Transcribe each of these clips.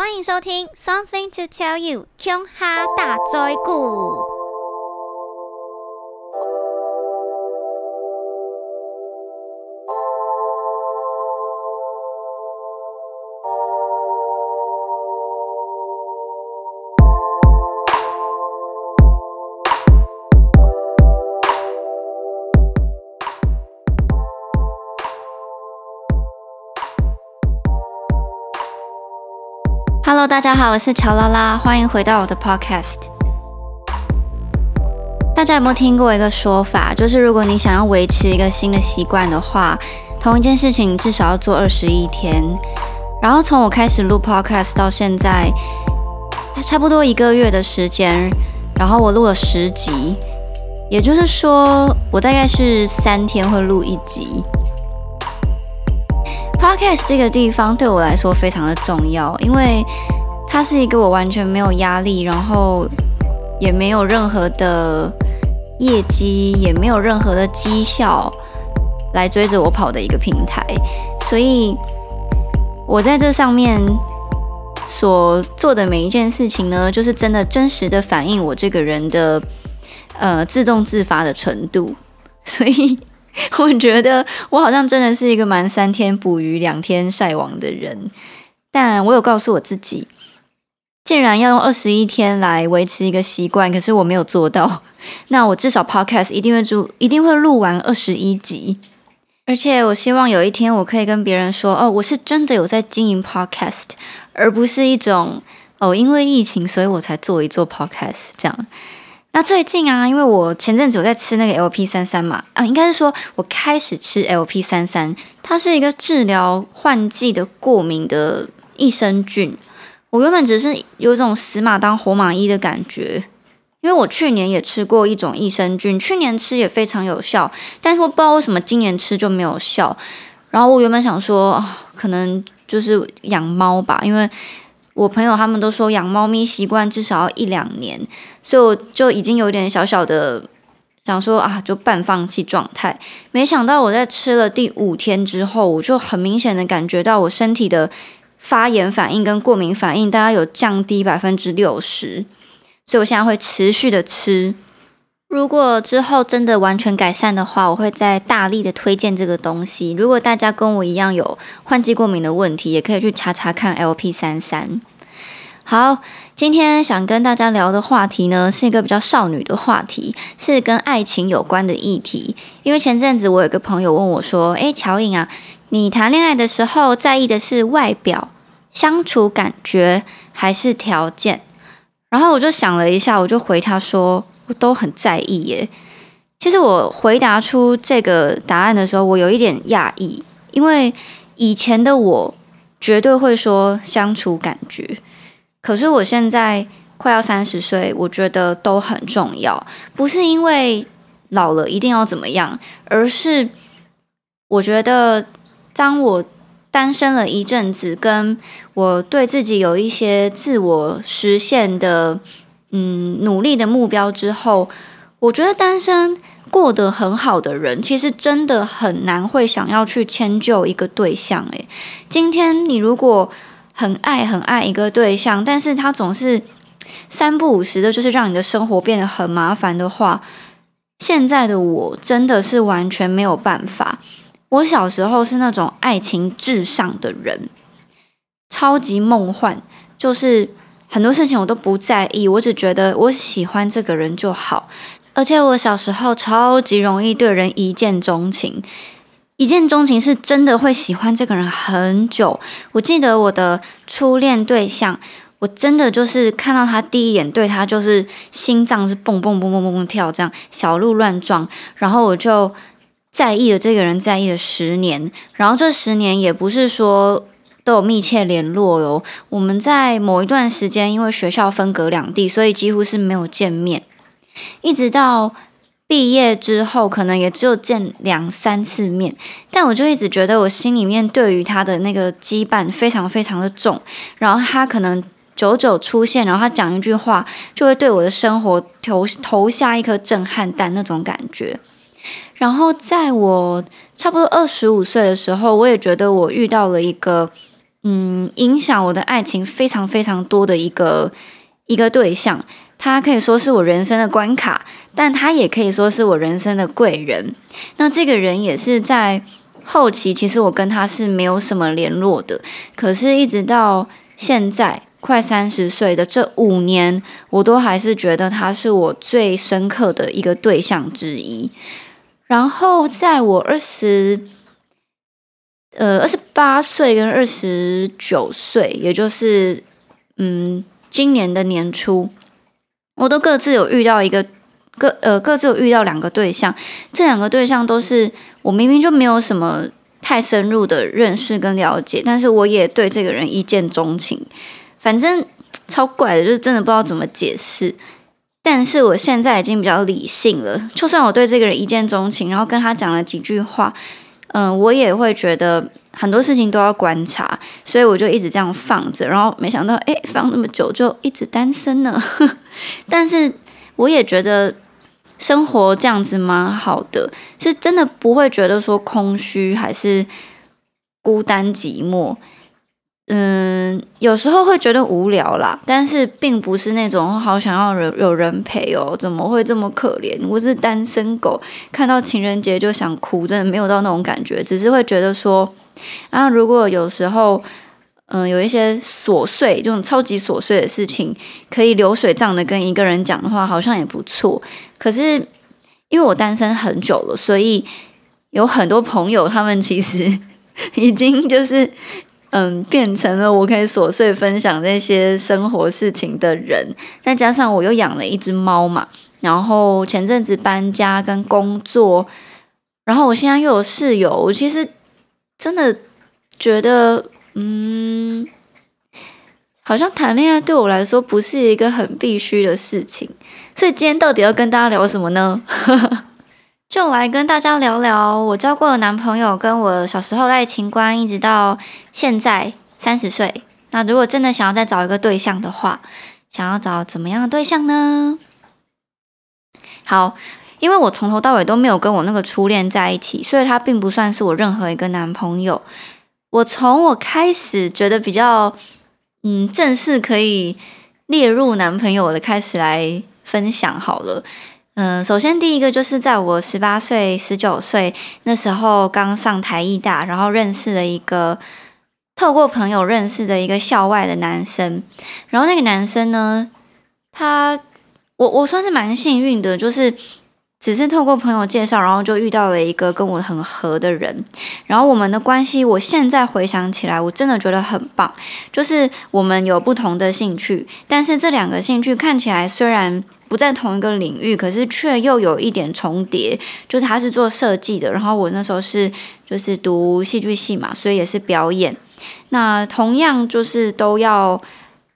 欢迎收听《Something to Tell You》琼哈大灾故。Hello，大家好，我是乔拉拉，欢迎回到我的 Podcast。大家有没有听过一个说法，就是如果你想要维持一个新的习惯的话，同一件事情至少要做二十一天。然后从我开始录 Podcast 到现在，差不多一个月的时间，然后我录了十集，也就是说，我大概是三天会录一集。Podcast 这个地方对我来说非常的重要，因为它是一个我完全没有压力，然后也没有任何的业绩，也没有任何的绩效来追着我跑的一个平台，所以我在这上面所做的每一件事情呢，就是真的真实的反映我这个人的呃自动自发的程度，所以。我觉得我好像真的是一个蛮三天捕鱼两天晒网的人，但我有告诉我自己，既然要用二十一天来维持一个习惯，可是我没有做到，那我至少 podcast 一定会录，一定会录完二十一集，而且我希望有一天我可以跟别人说，哦，我是真的有在经营 podcast，而不是一种哦，因为疫情所以我才做一做 podcast 这样。那最近啊，因为我前阵子有在吃那个 LP 三三嘛，啊，应该是说我开始吃 LP 三三，它是一个治疗换季的过敏的益生菌。我原本只是有种死马当活马医的感觉，因为我去年也吃过一种益生菌，去年吃也非常有效，但是我不知道为什么今年吃就没有效。然后我原本想说，可能就是养猫吧，因为。我朋友他们都说养猫咪习惯至少要一两年，所以我就已经有点小小的想说啊，就半放弃状态。没想到我在吃了第五天之后，我就很明显的感觉到我身体的发炎反应跟过敏反应，大概有降低百分之六十。所以我现在会持续的吃。如果之后真的完全改善的话，我会再大力的推荐这个东西。如果大家跟我一样有换季过敏的问题，也可以去查查看 LP 三三。好，今天想跟大家聊的话题呢，是一个比较少女的话题，是跟爱情有关的议题。因为前阵子我有个朋友问我说：“诶，乔颖啊，你谈恋爱的时候在意的是外表、相处感觉还是条件？”然后我就想了一下，我就回他说。我都很在意耶。其实我回答出这个答案的时候，我有一点讶异，因为以前的我绝对会说相处感觉，可是我现在快要三十岁，我觉得都很重要。不是因为老了一定要怎么样，而是我觉得当我单身了一阵子，跟我对自己有一些自我实现的。嗯，努力的目标之后，我觉得单身过得很好的人，其实真的很难会想要去迁就一个对象。诶，今天你如果很爱很爱一个对象，但是他总是三不五时的，就是让你的生活变得很麻烦的话，现在的我真的是完全没有办法。我小时候是那种爱情至上的人，超级梦幻，就是。很多事情我都不在意，我只觉得我喜欢这个人就好。而且我小时候超级容易对人一见钟情，一见钟情是真的会喜欢这个人很久。我记得我的初恋对象，我真的就是看到他第一眼，对他就是心脏是蹦蹦蹦蹦蹦跳，这样小鹿乱撞。然后我就在意了这个人，在意了十年。然后这十年也不是说。都有密切联络哟。我们在某一段时间，因为学校分隔两地，所以几乎是没有见面。一直到毕业之后，可能也只有见两三次面。但我就一直觉得，我心里面对于他的那个羁绊非常非常的重。然后他可能久久出现，然后他讲一句话，就会对我的生活投投下一颗震撼弹那种感觉。然后在我差不多二十五岁的时候，我也觉得我遇到了一个。嗯，影响我的爱情非常非常多的一个一个对象。他可以说是我人生的关卡，但他也可以说是我人生的贵人。那这个人也是在后期，其实我跟他是没有什么联络的。可是，一直到现在快三十岁的这五年，我都还是觉得他是我最深刻的一个对象之一。然后，在我二十呃二十八岁跟二十九岁，也就是嗯今年的年初。我都各自有遇到一个各呃各自有遇到两个对象，这两个对象都是我明明就没有什么太深入的认识跟了解，但是我也对这个人一见钟情，反正超怪的，就是真的不知道怎么解释。但是我现在已经比较理性了，就算我对这个人一见钟情，然后跟他讲了几句话，嗯，我也会觉得。很多事情都要观察，所以我就一直这样放着，然后没想到，哎，放那么久就一直单身呢。但是我也觉得生活这样子蛮好的，是真的不会觉得说空虚还是孤单寂寞。嗯，有时候会觉得无聊啦，但是并不是那种好想要有有人陪哦，怎么会这么可怜？我是单身狗，看到情人节就想哭，真的没有到那种感觉，只是会觉得说。啊，如果有时候，嗯，有一些琐碎，这种超级琐碎的事情，可以流水账的跟一个人讲的话，好像也不错。可是，因为我单身很久了，所以有很多朋友，他们其实 已经就是，嗯，变成了我可以琐碎分享那些生活事情的人。再加上我又养了一只猫嘛，然后前阵子搬家跟工作，然后我现在又有室友，我其实。真的觉得，嗯，好像谈恋爱对我来说不是一个很必须的事情。所以今天到底要跟大家聊什么呢？就来跟大家聊聊我交过的男朋友，跟我小时候的爱情观，一直到现在三十岁。那如果真的想要再找一个对象的话，想要找怎么样的对象呢？好。因为我从头到尾都没有跟我那个初恋在一起，所以他并不算是我任何一个男朋友。我从我开始觉得比较嗯正式可以列入男朋友的开始来分享好了。嗯，首先第一个就是在我十八岁、十九岁那时候刚上台艺大，然后认识了一个透过朋友认识的一个校外的男生。然后那个男生呢，他我我算是蛮幸运的，就是。只是透过朋友介绍，然后就遇到了一个跟我很合的人，然后我们的关系，我现在回想起来，我真的觉得很棒。就是我们有不同的兴趣，但是这两个兴趣看起来虽然不在同一个领域，可是却又有一点重叠。就是他是做设计的，然后我那时候是就是读戏剧系嘛，所以也是表演。那同样就是都要。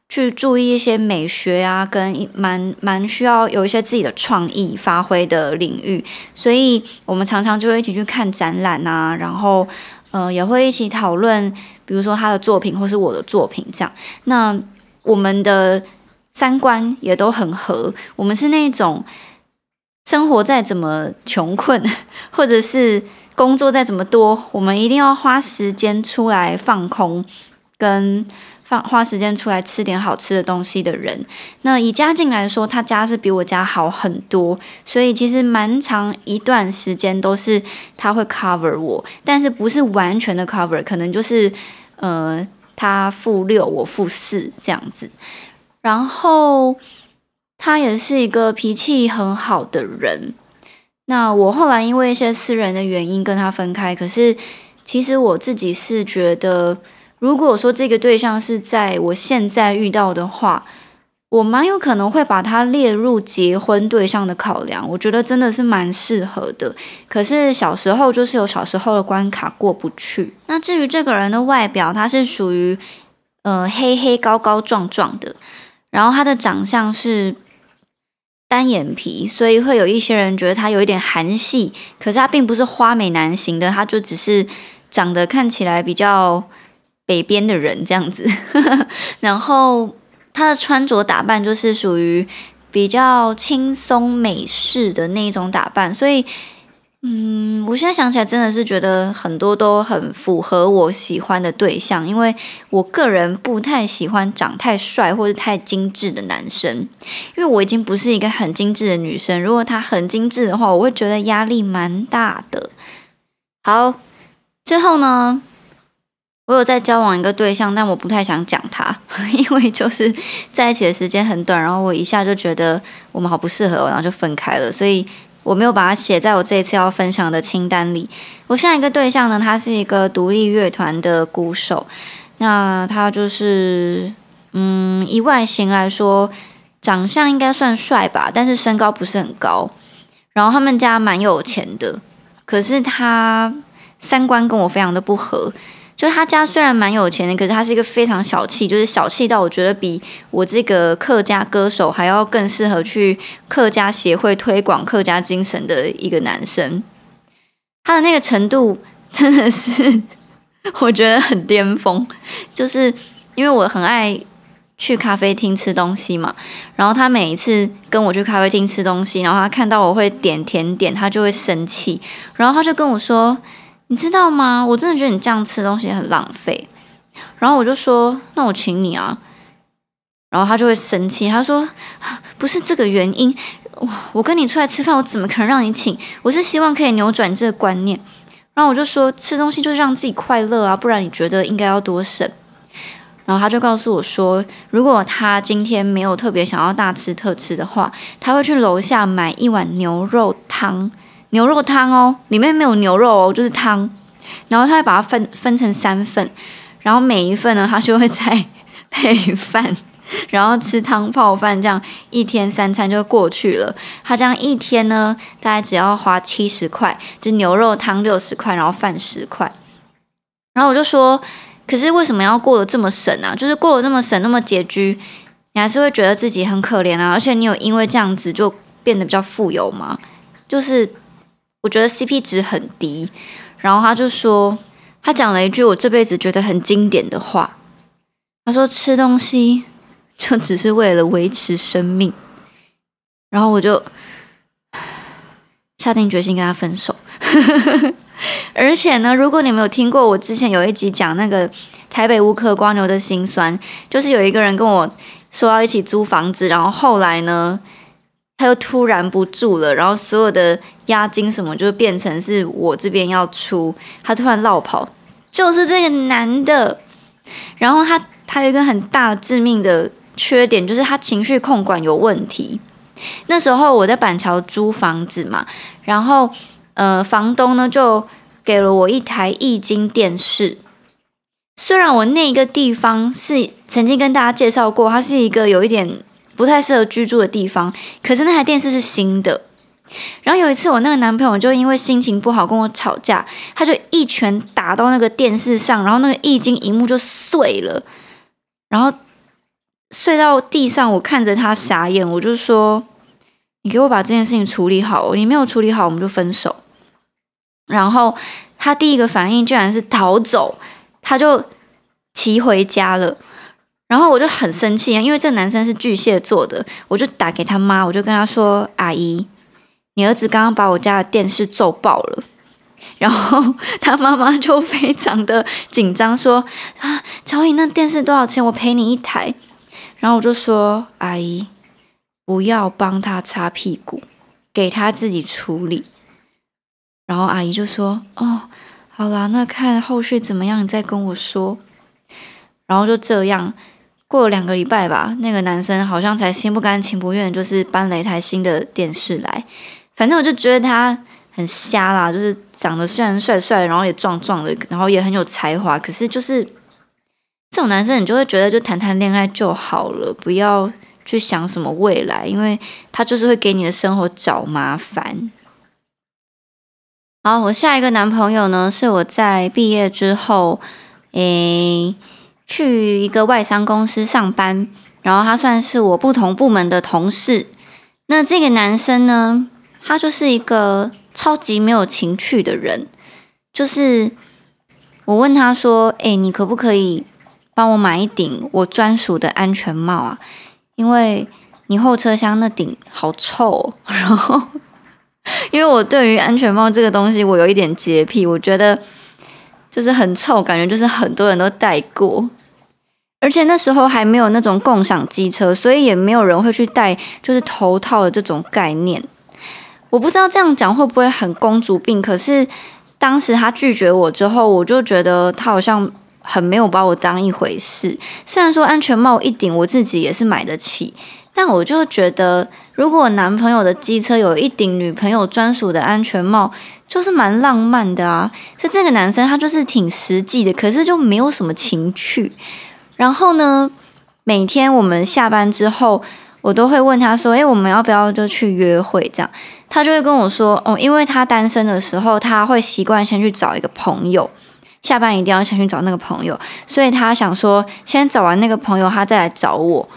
去注意一些美学啊，跟蛮蛮需要有一些自己的创意发挥的领域，所以我们常常就会一起去看展览啊，然后呃也会一起讨论，比如说他的作品或是我的作品这样。那我们的三观也都很合，我们是那种生活再怎么穷困，或者是工作再怎么多，我们一定要花时间出来放空跟。花时间出来吃点好吃的东西的人，那以家境来说，他家是比我家好很多，所以其实蛮长一段时间都是他会 cover 我，但是不是完全的 cover，可能就是呃他负六我负四这样子。然后他也是一个脾气很好的人。那我后来因为一些私人的原因跟他分开，可是其实我自己是觉得。如果说这个对象是在我现在遇到的话，我蛮有可能会把他列入结婚对象的考量。我觉得真的是蛮适合的。可是小时候就是有小时候的关卡过不去。那至于这个人的外表，他是属于呃黑黑高高壮壮的，然后他的长相是单眼皮，所以会有一些人觉得他有一点韩系。可是他并不是花美男型的，他就只是长得看起来比较。北边的人这样子，然后他的穿着打扮就是属于比较轻松美式的那一种打扮，所以嗯，我现在想起来真的是觉得很多都很符合我喜欢的对象，因为我个人不太喜欢长太帅或者太精致的男生，因为我已经不是一个很精致的女生。如果他很精致的话，我会觉得压力蛮大的。好，之后呢，我有在交往一个对象，但我不太想讲他，因为就是在一起的时间很短，然后我一下就觉得我们好不适合，然后就分开了，所以。我没有把它写在我这一次要分享的清单里。我下一个对象呢，他是一个独立乐团的鼓手。那他就是，嗯，以外形来说，长相应该算帅吧，但是身高不是很高。然后他们家蛮有钱的，可是他三观跟我非常的不合。就他家虽然蛮有钱的，可是他是一个非常小气，就是小气到我觉得比我这个客家歌手还要更适合去客家协会推广客家精神的一个男生。他的那个程度真的是我觉得很巅峰，就是因为我很爱去咖啡厅吃东西嘛，然后他每一次跟我去咖啡厅吃东西，然后他看到我会点甜点，他就会生气，然后他就跟我说。你知道吗？我真的觉得你这样吃东西很浪费。然后我就说：“那我请你啊。”然后他就会生气，他说：“不是这个原因，我我跟你出来吃饭，我怎么可能让你请？我是希望可以扭转这个观念。”然后我就说：“吃东西就是让自己快乐啊，不然你觉得应该要多省？”然后他就告诉我说：“如果他今天没有特别想要大吃特吃的话，他会去楼下买一碗牛肉汤。”牛肉汤哦，里面没有牛肉哦，就是汤。然后他会把它分分成三份，然后每一份呢，他就会再 配饭，然后吃汤泡饭，这样一天三餐就过去了。他这样一天呢，大概只要花七十块，就牛肉汤六十块，然后饭十块。然后我就说，可是为什么要过得这么省啊？就是过得这么省，那么拮据，你还是会觉得自己很可怜啊。而且你有因为这样子就变得比较富有吗？就是。我觉得 CP 值很低，然后他就说，他讲了一句我这辈子觉得很经典的话，他说吃东西就只是为了维持生命，然后我就下定决心跟他分手。而且呢，如果你没有听过我之前有一集讲那个台北乌克瓜牛的心酸，就是有一个人跟我说要一起租房子，然后后来呢。他又突然不住了，然后所有的押金什么就变成是我这边要出。他突然落跑，就是这个男的。然后他他有一个很大致命的缺点，就是他情绪控管有问题。那时候我在板桥租房子嘛，然后呃，房东呢就给了我一台液晶电视。虽然我那个地方是曾经跟大家介绍过，它是一个有一点。不太适合居住的地方，可是那台电视是新的。然后有一次，我那个男朋友就因为心情不好跟我吵架，他就一拳打到那个电视上，然后那个液晶荧幕就碎了，然后碎到地上。我看着他傻眼，我就说：“你给我把这件事情处理好，你没有处理好，我们就分手。”然后他第一个反应居然是逃走，他就骑回家了。然后我就很生气啊，因为这男生是巨蟹座的，我就打给他妈，我就跟他说：“阿姨，你儿子刚刚把我家的电视揍爆了。”然后 他妈妈就非常的紧张，说：“啊，乔颖，那电视多少钱？我赔你一台。”然后我就说：“阿姨，不要帮他擦屁股，给他自己处理。”然后阿姨就说：“哦，好啦，那看后续怎么样，你再跟我说。”然后就这样。过了两个礼拜吧，那个男生好像才心不甘情不愿，就是搬了一台新的电视来。反正我就觉得他很瞎啦，就是长得虽然帅帅，然后也壮壮的，然后也很有才华，可是就是这种男生，你就会觉得就谈谈恋爱就好了，不要去想什么未来，因为他就是会给你的生活找麻烦。好，我下一个男朋友呢，是我在毕业之后，诶。去一个外商公司上班，然后他算是我不同部门的同事。那这个男生呢，他就是一个超级没有情趣的人。就是我问他说：“哎，你可不可以帮我买一顶我专属的安全帽啊？因为你后车厢那顶好臭。”然后因为我对于安全帽这个东西，我有一点洁癖，我觉得就是很臭，感觉就是很多人都戴过，而且那时候还没有那种共享机车，所以也没有人会去戴就是头套的这种概念。我不知道这样讲会不会很公主病，可是当时他拒绝我之后，我就觉得他好像很没有把我当一回事。虽然说安全帽一顶我自己也是买得起。但我就觉得，如果男朋友的机车有一顶女朋友专属的安全帽，就是蛮浪漫的啊。所以这个男生他就是挺实际的，可是就没有什么情趣。然后呢，每天我们下班之后，我都会问他说：“诶，我们要不要就去约会？”这样，他就会跟我说：“哦，因为他单身的时候，他会习惯先去找一个朋友，下班一定要先去找那个朋友，所以他想说，先找完那个朋友，他再来找我。”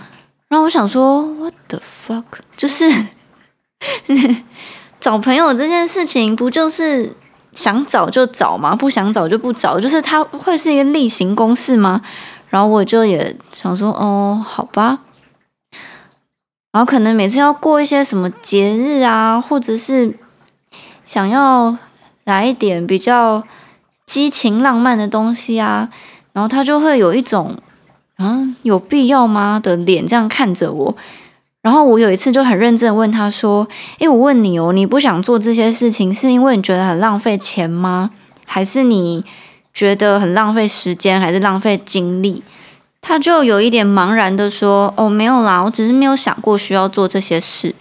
然后我想说我 the fuck？就是 找朋友这件事情，不就是想找就找吗？不想找就不找，就是它会是一个例行公事吗？然后我就也想说，哦，好吧。然后可能每次要过一些什么节日啊，或者是想要来一点比较激情浪漫的东西啊，然后他就会有一种。啊，有必要吗？的脸这样看着我，然后我有一次就很认真问他说：“诶，我问你哦，你不想做这些事情，是因为你觉得很浪费钱吗？还是你觉得很浪费时间，还是浪费精力？”他就有一点茫然的说：“哦，没有啦，我只是没有想过需要做这些事。”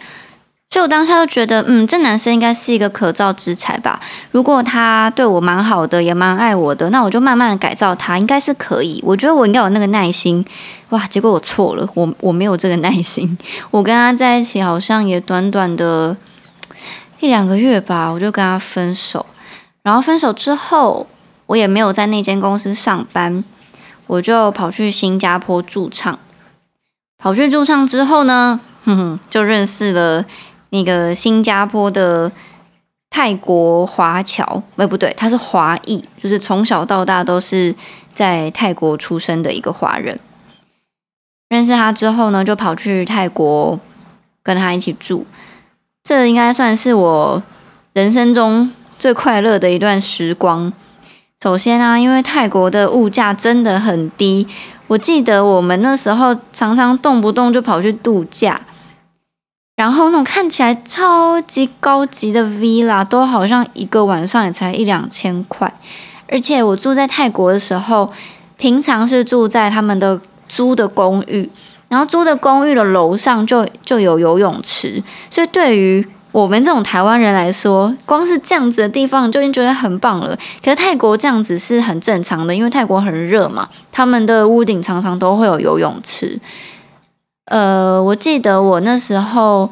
所以我当下就觉得，嗯，这男生应该是一个可造之才吧。如果他对我蛮好的，也蛮爱我的，那我就慢慢的改造他，应该是可以。我觉得我应该有那个耐心。哇，结果我错了，我我没有这个耐心。我跟他在一起好像也短短的一两个月吧，我就跟他分手。然后分手之后，我也没有在那间公司上班，我就跑去新加坡驻唱。跑去驻唱之后呢，哼哼，就认识了。那个新加坡的泰国华侨，哎，不对，他是华裔，就是从小到大都是在泰国出生的一个华人。认识他之后呢，就跑去泰国跟他一起住。这应该算是我人生中最快乐的一段时光。首先啊，因为泰国的物价真的很低，我记得我们那时候常常动不动就跑去度假。然后那种看起来超级高级的 villa 都好像一个晚上也才一两千块，而且我住在泰国的时候，平常是住在他们的租的公寓，然后租的公寓的楼上就就有游泳池，所以对于我们这种台湾人来说，光是这样子的地方就已经觉得很棒了。可是泰国这样子是很正常的，因为泰国很热嘛，他们的屋顶常常都会有游泳池。呃，我记得我那时候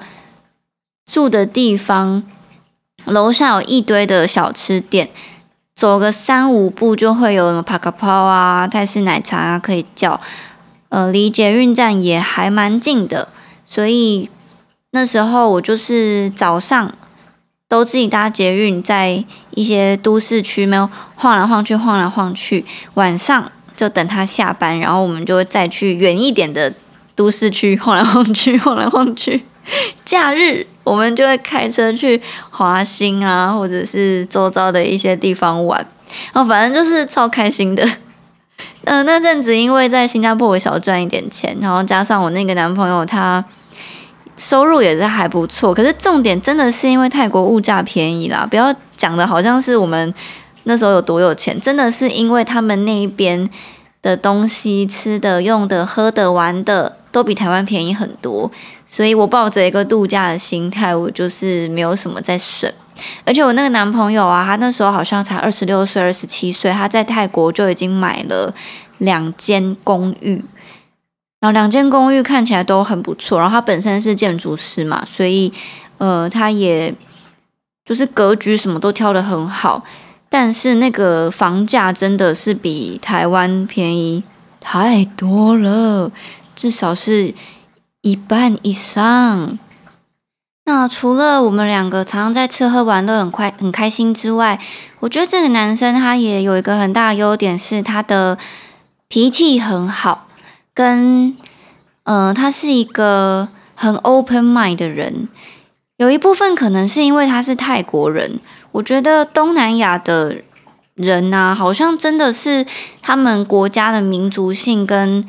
住的地方，楼下有一堆的小吃店，走个三五步就会有什么帕卡泡啊、泰式奶茶啊可以叫。呃，离捷运站也还蛮近的，所以那时候我就是早上都自己搭捷运，在一些都市区没有晃来晃去、晃来晃去，晚上就等他下班，然后我们就会再去远一点的。都市区 晃来晃去，晃来晃去。假日我们就会开车去华兴啊，或者是周遭的一些地方玩。然后反正就是超开心的。嗯，那阵子因为在新加坡我小赚一点钱，然后加上我那个男朋友他收入也是还不错。可是重点真的是因为泰国物价便宜啦，不要讲的好像是我们那时候有多有钱，真的是因为他们那一边的东西吃的、用的、喝的、玩的。都比台湾便宜很多，所以我抱着一个度假的心态，我就是没有什么在省。而且我那个男朋友啊，他那时候好像才二十六岁、二十七岁，他在泰国就已经买了两间公寓，然后两间公寓看起来都很不错。然后他本身是建筑师嘛，所以呃，他也就是格局什么都挑的很好。但是那个房价真的是比台湾便宜太多了。至少是一半以上。那除了我们两个常常在吃喝玩乐很快很开心之外，我觉得这个男生他也有一个很大的优点，是他的脾气很好，跟嗯，他是一个很 open mind 的人。有一部分可能是因为他是泰国人，我觉得东南亚的人呐，好像真的是他们国家的民族性跟，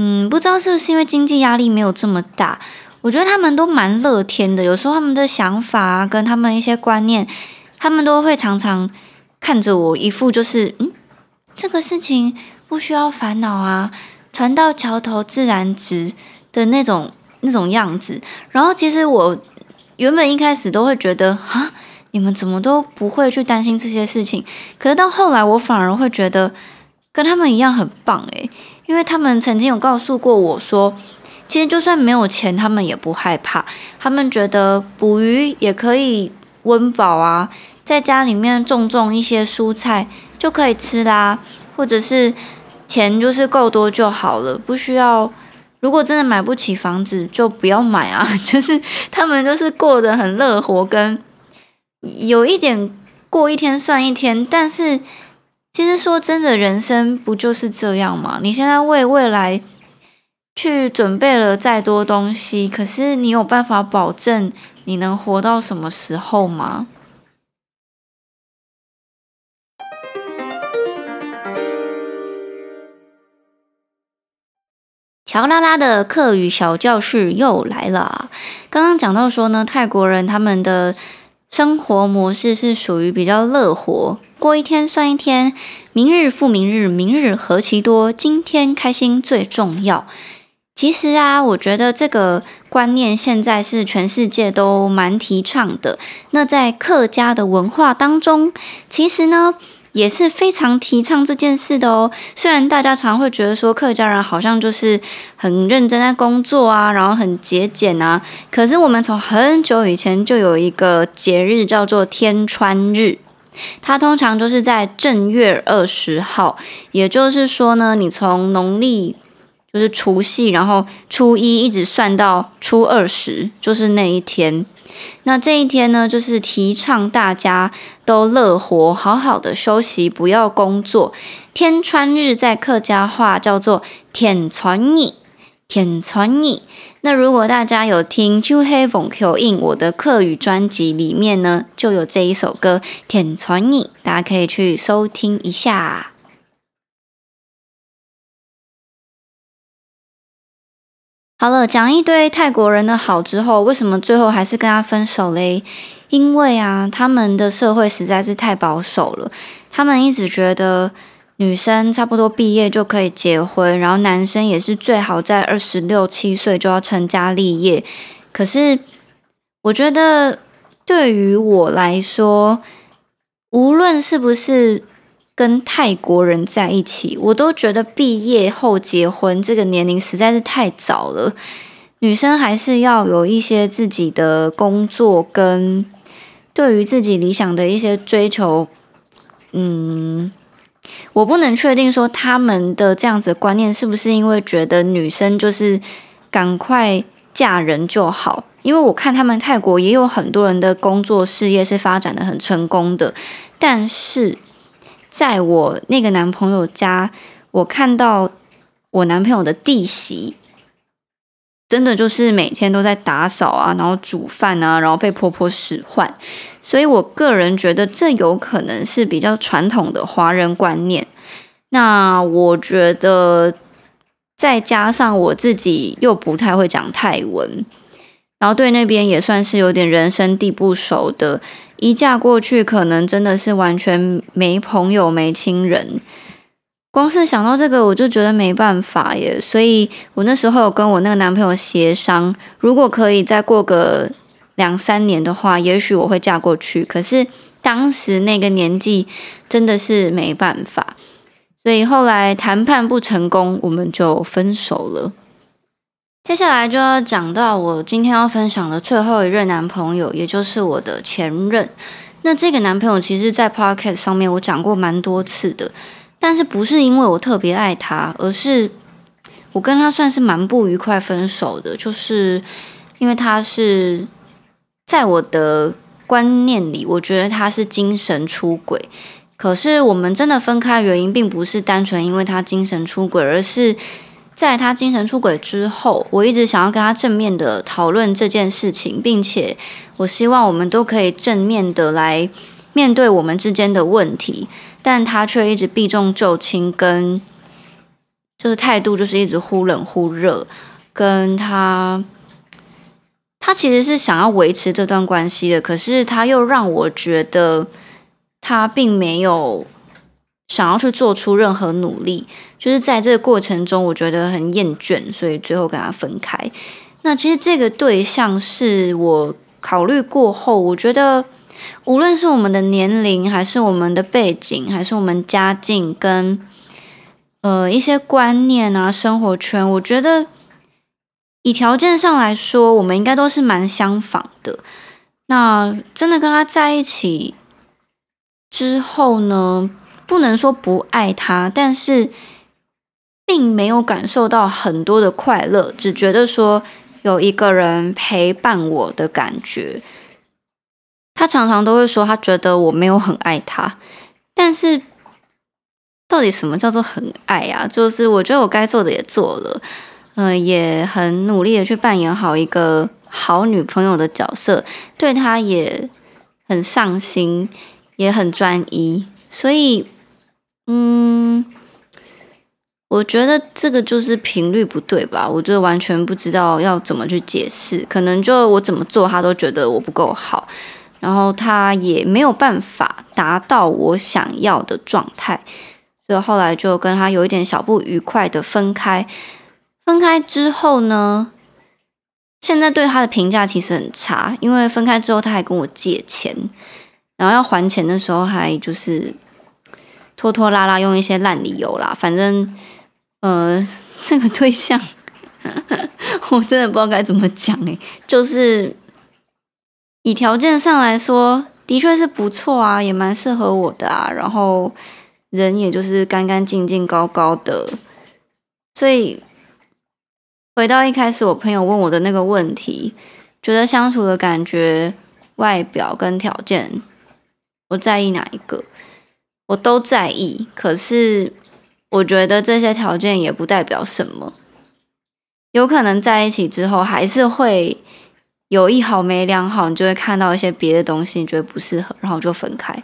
嗯，不知道是不是因为经济压力没有这么大，我觉得他们都蛮乐天的。有时候他们的想法啊跟他们一些观念，他们都会常常看着我一副就是，嗯，这个事情不需要烦恼啊，船到桥头自然直的那种那种样子。然后其实我。原本一开始都会觉得啊，你们怎么都不会去担心这些事情？可是到后来，我反而会觉得跟他们一样很棒诶，因为他们曾经有告诉过我说，其实就算没有钱，他们也不害怕。他们觉得捕鱼也可以温饱啊，在家里面种种一些蔬菜就可以吃啦，或者是钱就是够多就好了，不需要。如果真的买不起房子，就不要买啊！就是他们就是过得很乐活，跟有一点过一天算一天。但是其实说真的，人生不就是这样吗？你现在为未来去准备了再多东西，可是你有办法保证你能活到什么时候吗？乔拉拉的课语小教室又来了。刚刚讲到说呢，泰国人他们的生活模式是属于比较乐活，过一天算一天，明日复明日，明日何其多，今天开心最重要。其实啊，我觉得这个观念现在是全世界都蛮提倡的。那在客家的文化当中，其实呢。也是非常提倡这件事的哦。虽然大家常会觉得说客家人好像就是很认真在工作啊，然后很节俭啊，可是我们从很久以前就有一个节日叫做天穿日，它通常就是在正月二十号，也就是说呢，你从农历就是除夕，然后初一一直算到初二十，就是那一天。那这一天呢，就是提倡大家都乐活，好好的休息，不要工作。天穿日在客家话叫做“天穿日”，天穿日。那如果大家有听《就黑风 Q 印》我的客语专辑里面呢，就有这一首歌《天穿日》，大家可以去收听一下。好了，讲一堆泰国人的好之后，为什么最后还是跟他分手嘞？因为啊，他们的社会实在是太保守了。他们一直觉得女生差不多毕业就可以结婚，然后男生也是最好在二十六七岁就要成家立业。可是，我觉得对于我来说，无论是不是。跟泰国人在一起，我都觉得毕业后结婚这个年龄实在是太早了。女生还是要有一些自己的工作，跟对于自己理想的一些追求。嗯，我不能确定说他们的这样子观念是不是因为觉得女生就是赶快嫁人就好。因为我看他们泰国也有很多人的工作事业是发展的很成功的，但是。在我那个男朋友家，我看到我男朋友的弟媳，真的就是每天都在打扫啊，然后煮饭啊，然后被婆婆使唤。所以我个人觉得这有可能是比较传统的华人观念。那我觉得再加上我自己又不太会讲泰文，然后对那边也算是有点人生地不熟的。一嫁过去，可能真的是完全没朋友、没亲人。光是想到这个，我就觉得没办法耶。所以我那时候有跟我那个男朋友协商，如果可以再过个两三年的话，也许我会嫁过去。可是当时那个年纪真的是没办法，所以后来谈判不成功，我们就分手了。接下来就要讲到我今天要分享的最后一任男朋友，也就是我的前任。那这个男朋友其实，在 Podcast 上面我讲过蛮多次的，但是不是因为我特别爱他，而是我跟他算是蛮不愉快分手的，就是因为他是在我的观念里，我觉得他是精神出轨。可是我们真的分开原因，并不是单纯因为他精神出轨，而是。在他精神出轨之后，我一直想要跟他正面的讨论这件事情，并且我希望我们都可以正面的来面对我们之间的问题，但他却一直避重就轻，跟就是态度就是一直忽冷忽热，跟他他其实是想要维持这段关系的，可是他又让我觉得他并没有。想要去做出任何努力，就是在这个过程中，我觉得很厌倦，所以最后跟他分开。那其实这个对象是我考虑过后，我觉得无论是我们的年龄，还是我们的背景，还是我们家境跟呃一些观念啊、生活圈，我觉得以条件上来说，我们应该都是蛮相仿的。那真的跟他在一起之后呢？不能说不爱他，但是并没有感受到很多的快乐，只觉得说有一个人陪伴我的感觉。他常常都会说，他觉得我没有很爱他，但是到底什么叫做很爱啊？就是我觉得我该做的也做了，嗯，也很努力的去扮演好一个好女朋友的角色，对他也很上心，也很专一，所以。嗯，我觉得这个就是频率不对吧？我就完全不知道要怎么去解释，可能就我怎么做，他都觉得我不够好，然后他也没有办法达到我想要的状态，所以后来就跟他有一点小不愉快的分开。分开之后呢，现在对他的评价其实很差，因为分开之后他还跟我借钱，然后要还钱的时候还就是。拖拖拉拉，用一些烂理由啦，反正，呃，这个对象，我真的不知道该怎么讲诶，就是以条件上来说，的确是不错啊，也蛮适合我的啊，然后人也就是干干净净、高高的，所以回到一开始我朋友问我的那个问题，觉得相处的感觉、外表跟条件，我在意哪一个？我都在意，可是我觉得这些条件也不代表什么，有可能在一起之后还是会有一好没两好，你就会看到一些别的东西，你觉得不适合，然后就分开。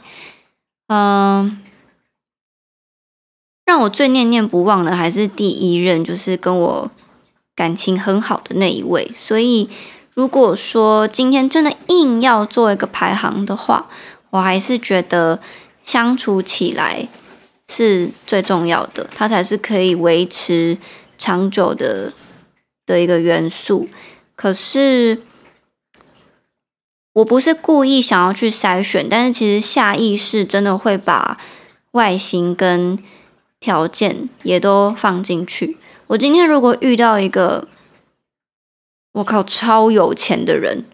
嗯，让我最念念不忘的还是第一任，就是跟我感情很好的那一位。所以，如果说今天真的硬要做一个排行的话，我还是觉得。相处起来是最重要的，它才是可以维持长久的的一个元素。可是我不是故意想要去筛选，但是其实下意识真的会把外形跟条件也都放进去。我今天如果遇到一个我靠超有钱的人，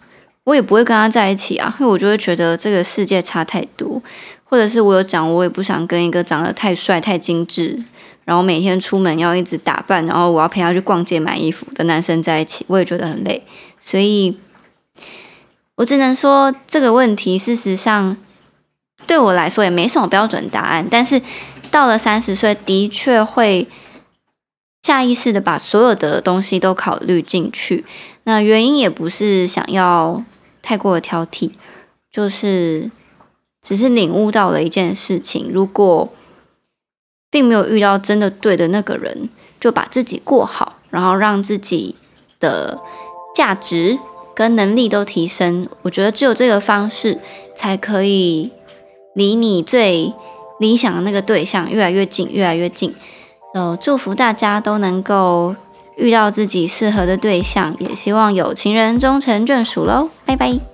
我也不会跟他在一起啊，因为我就会觉得这个世界差太多。或者是我有讲，我也不想跟一个长得太帅、太精致，然后每天出门要一直打扮，然后我要陪他去逛街买衣服的男生在一起，我也觉得很累。所以，我只能说这个问题，事实上对我来说也没什么标准答案。但是到了三十岁，的确会下意识的把所有的东西都考虑进去。那原因也不是想要太过的挑剔，就是。只是领悟到了一件事情：如果并没有遇到真的对的那个人，就把自己过好，然后让自己的价值跟能力都提升。我觉得只有这个方式，才可以离你最理想的那个对象越来越近，越来越近。呃祝福大家都能够遇到自己适合的对象，也希望有情人终成眷属喽！拜拜。